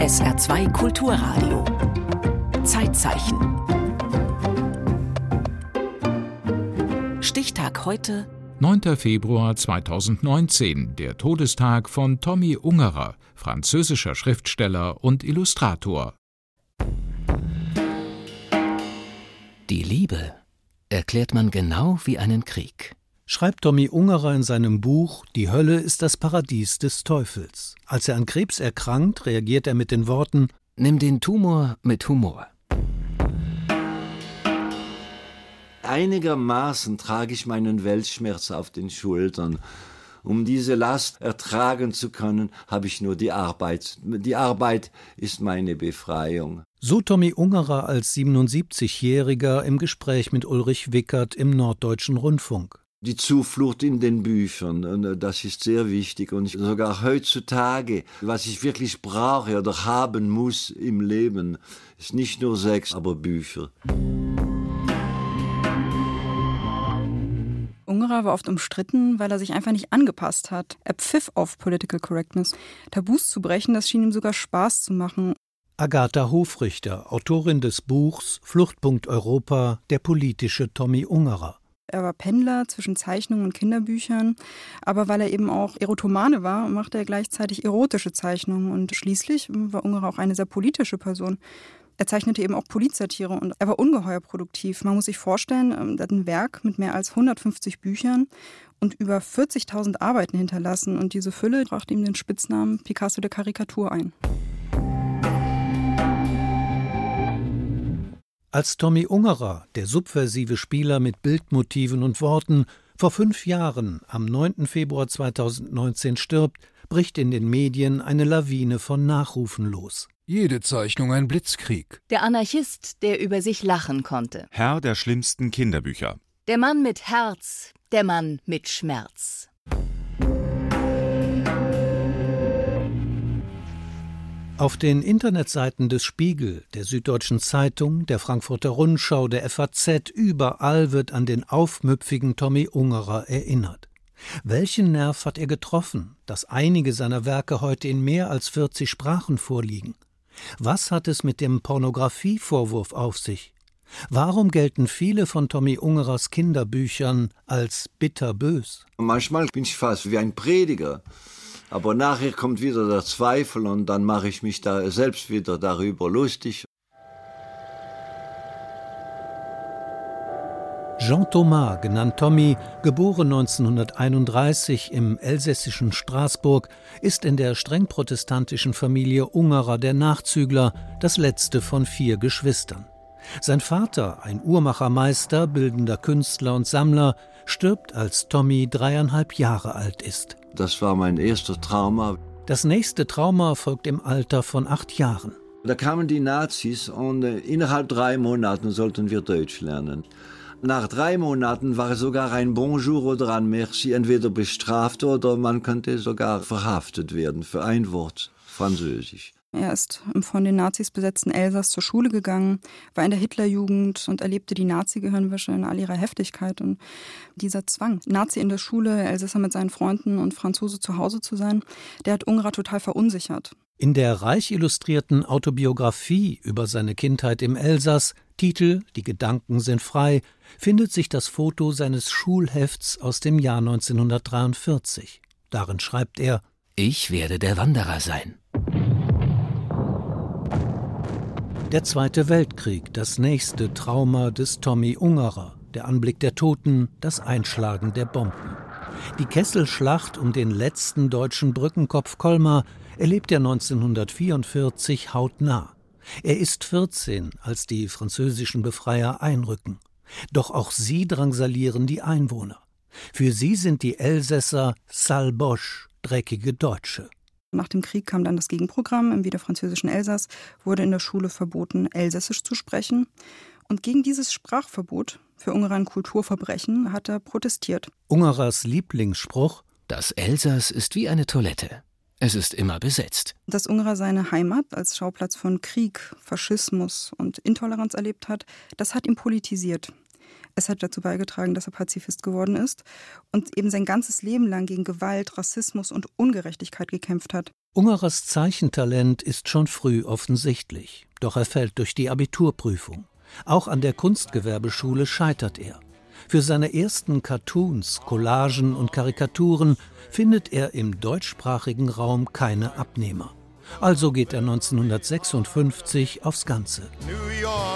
SR2 Kulturradio. Zeitzeichen. Stichtag heute. 9. Februar 2019, der Todestag von Tommy Ungerer, französischer Schriftsteller und Illustrator. Die Liebe erklärt man genau wie einen Krieg schreibt Tommy Ungerer in seinem Buch Die Hölle ist das Paradies des Teufels. Als er an Krebs erkrankt, reagiert er mit den Worten Nimm den Tumor mit Humor. Einigermaßen trage ich meinen Weltschmerz auf den Schultern. Um diese Last ertragen zu können, habe ich nur die Arbeit. Die Arbeit ist meine Befreiung. So Tommy Ungerer als 77-Jähriger im Gespräch mit Ulrich Wickert im Norddeutschen Rundfunk die Zuflucht in den Büchern. Und äh, das ist sehr wichtig. Und sogar heutzutage, was ich wirklich brauche oder haben muss im Leben, ist nicht nur Sex, aber Bücher. Ungerer war oft umstritten, weil er sich einfach nicht angepasst hat. Er pfiff auf Political Correctness. Tabus zu brechen, das schien ihm sogar Spaß zu machen. Agatha Hofrichter, Autorin des Buchs Fluchtpunkt Europa, der politische Tommy Ungerer. Er war Pendler zwischen Zeichnungen und Kinderbüchern, aber weil er eben auch Erotomane war, machte er gleichzeitig erotische Zeichnungen und schließlich war Ungerer auch eine sehr politische Person. Er zeichnete eben auch Polizsatire und er war ungeheuer produktiv. Man muss sich vorstellen, ähm, er hat ein Werk mit mehr als 150 Büchern und über 40.000 Arbeiten hinterlassen und diese Fülle brachte ihm den Spitznamen Picasso der Karikatur ein. Als Tommy Ungerer, der subversive Spieler mit Bildmotiven und Worten, vor fünf Jahren, am 9. Februar 2019 stirbt, bricht in den Medien eine Lawine von Nachrufen los. Jede Zeichnung ein Blitzkrieg. Der Anarchist, der über sich lachen konnte. Herr der schlimmsten Kinderbücher. Der Mann mit Herz, der Mann mit Schmerz. Auf den Internetseiten des Spiegel, der Süddeutschen Zeitung, der Frankfurter Rundschau, der FAZ, überall wird an den aufmüpfigen Tommy Ungerer erinnert. Welchen Nerv hat er getroffen, dass einige seiner Werke heute in mehr als 40 Sprachen vorliegen? Was hat es mit dem Pornografievorwurf auf sich? Warum gelten viele von Tommy Ungerers Kinderbüchern als bitterbös? Manchmal bin ich fast wie ein Prediger. Aber nachher kommt wieder der Zweifel und dann mache ich mich da selbst wieder darüber lustig. Jean Thomas, genannt Tommy, geboren 1931 im elsässischen Straßburg, ist in der streng protestantischen Familie Ungerer der Nachzügler, das letzte von vier Geschwistern. Sein Vater, ein Uhrmachermeister, bildender Künstler und Sammler, stirbt, als Tommy dreieinhalb Jahre alt ist. Das war mein erster Trauma. Das nächste Trauma folgt im Alter von acht Jahren. Da kamen die Nazis und äh, innerhalb drei Monaten sollten wir Deutsch lernen. Nach drei Monaten war sogar ein Bonjour oder ein Merci entweder bestraft oder man könnte sogar verhaftet werden für ein Wort Französisch. Er ist im von den Nazis besetzten Elsass zur Schule gegangen, war in der Hitlerjugend und erlebte die Nazi-Gehirnwäsche in all ihrer Heftigkeit. Und dieser Zwang, Nazi in der Schule, Elsässer mit seinen Freunden und Franzose zu Hause zu sein, der hat Ungerer total verunsichert. In der reich illustrierten Autobiografie über seine Kindheit im Elsass, Titel Die Gedanken sind frei, findet sich das Foto seines Schulhefts aus dem Jahr 1943. Darin schreibt er Ich werde der Wanderer sein. Der Zweite Weltkrieg, das nächste Trauma des Tommy Ungerer, der Anblick der Toten, das Einschlagen der Bomben. Die Kesselschlacht um den letzten deutschen Brückenkopf Colmar erlebt er 1944 hautnah. Er ist 14, als die französischen Befreier einrücken. Doch auch sie drangsalieren die Einwohner. Für sie sind die Elsässer Salbosch, dreckige Deutsche. Nach dem Krieg kam dann das Gegenprogramm. Im wiederfranzösischen Elsass wurde in der Schule verboten, Elsässisch zu sprechen. Und gegen dieses Sprachverbot für Ungerer ein Kulturverbrechen hat er protestiert. Ungerers Lieblingsspruch: Das Elsass ist wie eine Toilette. Es ist immer besetzt. Dass Ungerer seine Heimat als Schauplatz von Krieg, Faschismus und Intoleranz erlebt hat, das hat ihn politisiert. Es hat dazu beigetragen, dass er Pazifist geworden ist und eben sein ganzes Leben lang gegen Gewalt, Rassismus und Ungerechtigkeit gekämpft hat. Ungerers Zeichentalent ist schon früh offensichtlich, doch er fällt durch die Abiturprüfung. Auch an der Kunstgewerbeschule scheitert er. Für seine ersten Cartoons, Collagen und Karikaturen findet er im deutschsprachigen Raum keine Abnehmer. Also geht er 1956 aufs Ganze. New York,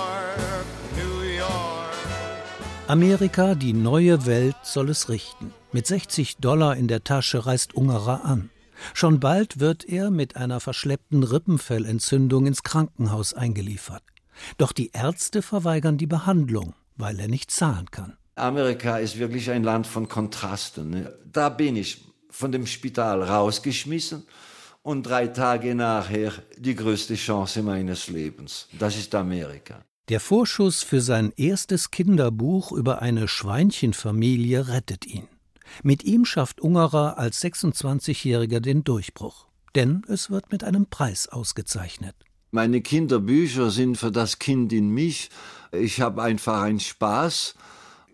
Amerika, die neue Welt soll es richten. Mit 60 Dollar in der Tasche reist Ungerer an. Schon bald wird er mit einer verschleppten Rippenfellentzündung ins Krankenhaus eingeliefert. Doch die Ärzte verweigern die Behandlung, weil er nicht zahlen kann. Amerika ist wirklich ein Land von Kontrasten. Ne? Da bin ich von dem Spital rausgeschmissen und drei Tage nachher die größte Chance meines Lebens. Das ist Amerika. Der Vorschuss für sein erstes Kinderbuch über eine Schweinchenfamilie rettet ihn. Mit ihm schafft Ungerer als 26-Jähriger den Durchbruch. Denn es wird mit einem Preis ausgezeichnet. Meine Kinderbücher sind für das Kind in mich. Ich habe einfach einen Spaß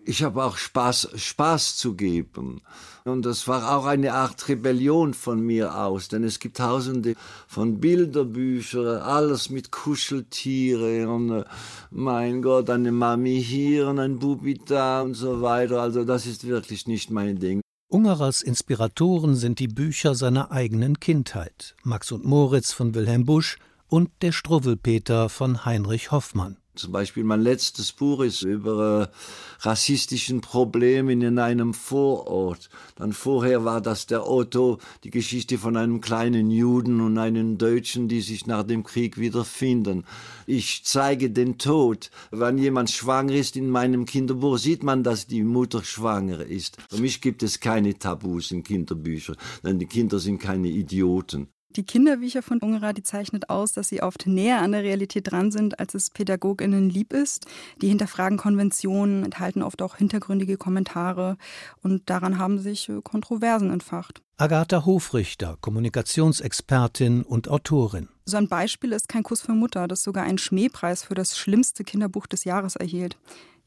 ich habe auch Spaß, Spaß zu geben. Und das war auch eine Art Rebellion von mir aus, denn es gibt tausende von Bilderbüchern, alles mit Kuscheltiere und äh, mein Gott, eine Mami hier und ein Bubi da und so weiter. Also das ist wirklich nicht mein Ding. Ungerers Inspiratoren sind die Bücher seiner eigenen Kindheit, Max und Moritz von Wilhelm Busch und der Struwwelpeter von Heinrich Hoffmann. Zum Beispiel mein letztes Buch ist über äh, rassistischen Problemen in einem Vorort. Dann vorher war das der Otto, die Geschichte von einem kleinen Juden und einem Deutschen, die sich nach dem Krieg wiederfinden. Ich zeige den Tod. Wenn jemand schwanger ist in meinem Kinderbuch, sieht man, dass die Mutter schwanger ist. Für mich gibt es keine Tabus in Kinderbüchern, denn die Kinder sind keine Idioten. Die Kinderbücher von Ungerer, die zeichnet aus, dass sie oft näher an der Realität dran sind, als es PädagogInnen lieb ist. Die hinterfragen Konventionen, enthalten oft auch hintergründige Kommentare und daran haben sich äh, Kontroversen entfacht. Agatha Hofrichter, Kommunikationsexpertin und Autorin. So ein Beispiel ist Kein Kuss für Mutter, das sogar einen Schmähpreis für das schlimmste Kinderbuch des Jahres erhielt.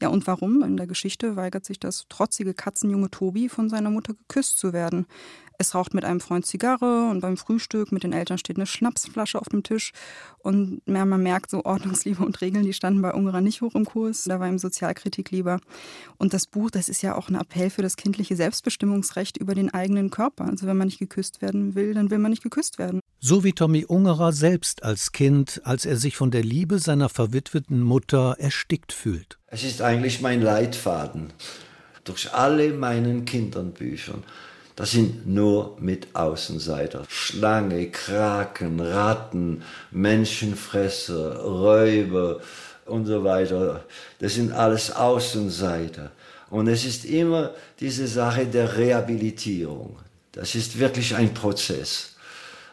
Ja, und warum? In der Geschichte weigert sich das trotzige Katzenjunge Tobi, von seiner Mutter geküsst zu werden. Es raucht mit einem Freund Zigarre und beim Frühstück mit den Eltern steht eine Schnapsflasche auf dem Tisch. Und man merkt, so Ordnungsliebe und Regeln, die standen bei Ungerer nicht hoch im Kurs. Da war ihm Sozialkritik lieber. Und das Buch, das ist ja auch ein Appell für das kindliche Selbstbestimmungsrecht über den eigenen Körper. Also wenn man nicht geküsst werden will, dann will man nicht geküsst werden. So wie Tommy Ungerer selbst als Kind, als er sich von der Liebe seiner verwitweten Mutter erstickt fühlt. Es ist eigentlich mein Leitfaden durch alle meinen Kindernbüchern. Das sind nur mit Außenseiter. Schlange, Kraken, Ratten, Menschenfresser, Räuber und so weiter. Das sind alles Außenseiter. Und es ist immer diese Sache der Rehabilitierung. Das ist wirklich ein Prozess.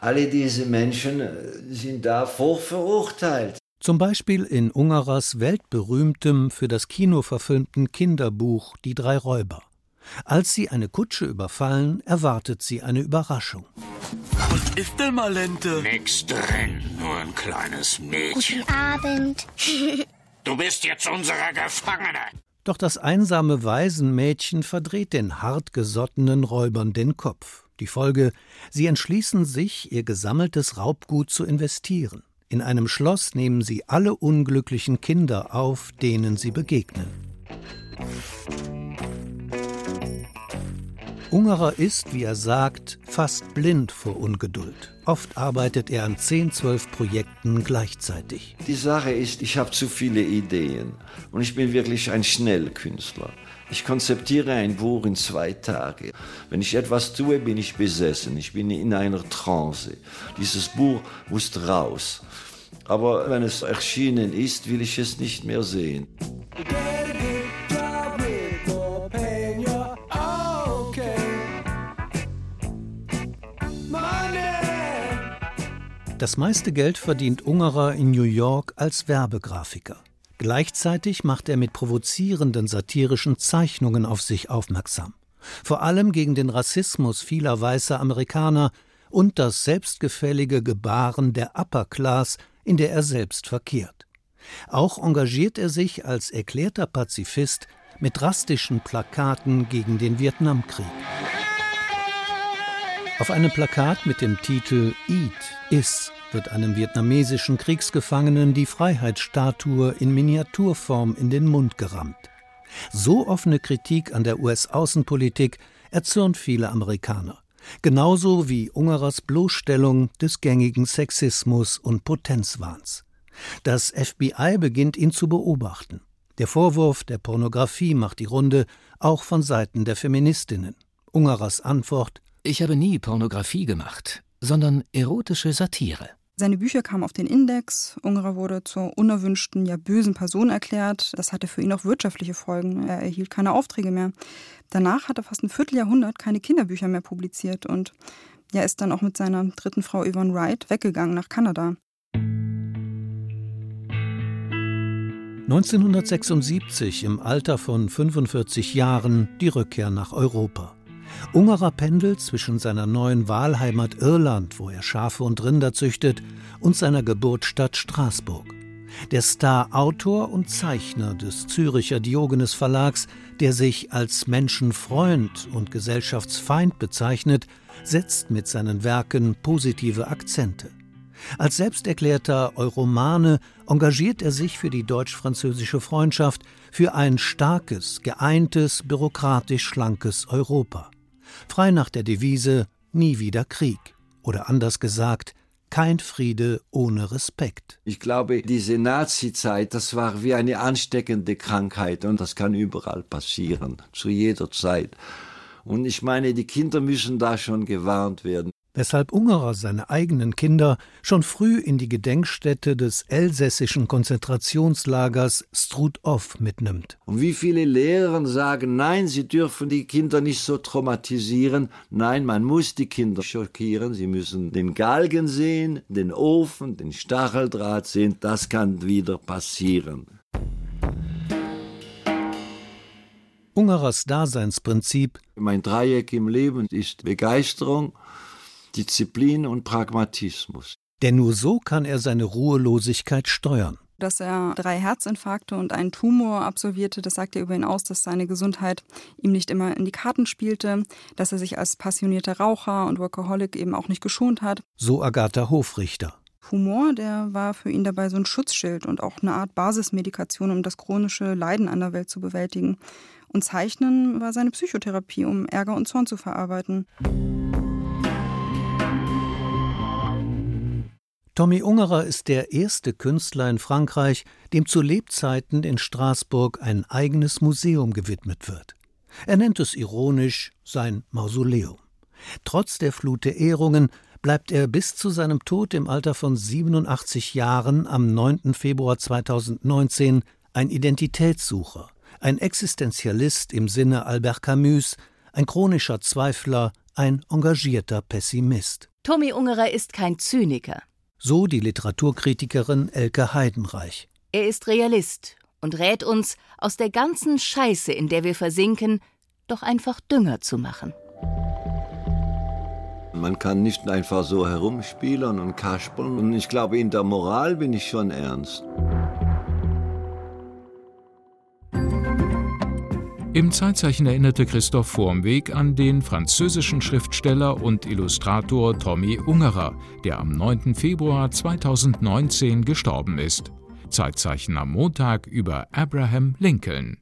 Alle diese Menschen sind da vorverurteilt. Zum Beispiel in Ungerers weltberühmtem für das Kino verfilmten Kinderbuch Die drei Räuber. Als sie eine Kutsche überfallen, erwartet sie eine Überraschung. Was ist denn, Malente? Nix drin, nur ein kleines Mädchen. Guten Abend. du bist jetzt unsere Gefangene. Doch das einsame Waisenmädchen verdreht den hartgesottenen Räubern den Kopf. Die Folge, sie entschließen sich, ihr gesammeltes Raubgut zu investieren. In einem Schloss nehmen sie alle unglücklichen Kinder auf, denen sie begegnen. Ungerer ist, wie er sagt, fast blind vor Ungeduld. Oft arbeitet er an 10, 12 Projekten gleichzeitig. Die Sache ist, ich habe zu viele Ideen und ich bin wirklich ein Schnellkünstler. Ich konzeptiere ein Buch in zwei Tagen. Wenn ich etwas tue, bin ich besessen. Ich bin in einer Trance. Dieses Buch muss raus. Aber wenn es erschienen ist, will ich es nicht mehr sehen. Das meiste Geld verdient Ungerer in New York als Werbegrafiker. Gleichzeitig macht er mit provozierenden satirischen Zeichnungen auf sich aufmerksam. Vor allem gegen den Rassismus vieler weißer Amerikaner und das selbstgefällige Gebaren der Upper Class, in der er selbst verkehrt. Auch engagiert er sich als erklärter Pazifist mit drastischen Plakaten gegen den Vietnamkrieg. Auf einem Plakat mit dem Titel Eat, Iss wird einem vietnamesischen Kriegsgefangenen die Freiheitsstatue in Miniaturform in den Mund gerammt. So offene Kritik an der US-Außenpolitik erzürnt viele Amerikaner. Genauso wie Ungerers Bloßstellung des gängigen Sexismus und Potenzwahns. Das FBI beginnt ihn zu beobachten. Der Vorwurf der Pornografie macht die Runde, auch von Seiten der Feministinnen. Ungerers Antwort Ich habe nie Pornografie gemacht, sondern erotische Satire. Seine Bücher kamen auf den Index. Ungerer wurde zur unerwünschten, ja bösen Person erklärt. Das hatte für ihn auch wirtschaftliche Folgen. Er erhielt keine Aufträge mehr. Danach hat er fast ein Vierteljahrhundert keine Kinderbücher mehr publiziert und ja, ist dann auch mit seiner dritten Frau Yvonne Wright weggegangen nach Kanada. 1976 im Alter von 45 Jahren die Rückkehr nach Europa. Ungerer pendelt zwischen seiner neuen Wahlheimat Irland, wo er Schafe und Rinder züchtet, und seiner Geburtsstadt Straßburg. Der Star-Autor und Zeichner des Züricher Diogenes Verlags, der sich als Menschenfreund und Gesellschaftsfeind bezeichnet, setzt mit seinen Werken positive Akzente. Als selbsterklärter Euromane engagiert er sich für die deutsch-französische Freundschaft, für ein starkes, geeintes, bürokratisch schlankes Europa. Frei nach der Devise Nie wieder Krieg. Oder anders gesagt, kein Friede ohne Respekt. Ich glaube, diese Nazi-Zeit, das war wie eine ansteckende Krankheit und das kann überall passieren, zu jeder Zeit. Und ich meine, die Kinder müssen da schon gewarnt werden weshalb Ungerer seine eigenen Kinder schon früh in die Gedenkstätte des elsässischen Konzentrationslagers Struthof mitnimmt. Und wie viele Lehrer sagen, nein, sie dürfen die Kinder nicht so traumatisieren, nein, man muss die Kinder schockieren, sie müssen den Galgen sehen, den Ofen, den Stacheldraht sehen, das kann wieder passieren. Ungerers Daseinsprinzip Mein Dreieck im Leben ist Begeisterung, Disziplin und Pragmatismus. Denn nur so kann er seine Ruhelosigkeit steuern. Dass er drei Herzinfarkte und einen Tumor absolvierte, das sagt er über ihn aus, dass seine Gesundheit ihm nicht immer in die Karten spielte, dass er sich als passionierter Raucher und Workaholic eben auch nicht geschont hat. So Agatha Hofrichter. Humor, der war für ihn dabei so ein Schutzschild und auch eine Art Basismedikation, um das chronische Leiden an der Welt zu bewältigen. Und Zeichnen war seine Psychotherapie, um Ärger und Zorn zu verarbeiten. Tommy Ungerer ist der erste Künstler in Frankreich, dem zu Lebzeiten in Straßburg ein eigenes Museum gewidmet wird. Er nennt es ironisch sein Mausoleum. Trotz der Flut der Ehrungen bleibt er bis zu seinem Tod im Alter von 87 Jahren am 9. Februar 2019 ein Identitätssucher, ein Existenzialist im Sinne Albert Camus, ein chronischer Zweifler, ein engagierter Pessimist. Tommy Ungerer ist kein Zyniker. So die Literaturkritikerin Elke Heidenreich. Er ist Realist und rät uns, aus der ganzen Scheiße, in der wir versinken, doch einfach Dünger zu machen. Man kann nicht einfach so herumspielen und kaspeln. Und ich glaube, in der Moral bin ich schon ernst. Im Zeitzeichen erinnerte Christoph Vormweg an den französischen Schriftsteller und Illustrator Tommy Ungerer, der am 9. Februar 2019 gestorben ist. Zeitzeichen am Montag über Abraham Lincoln.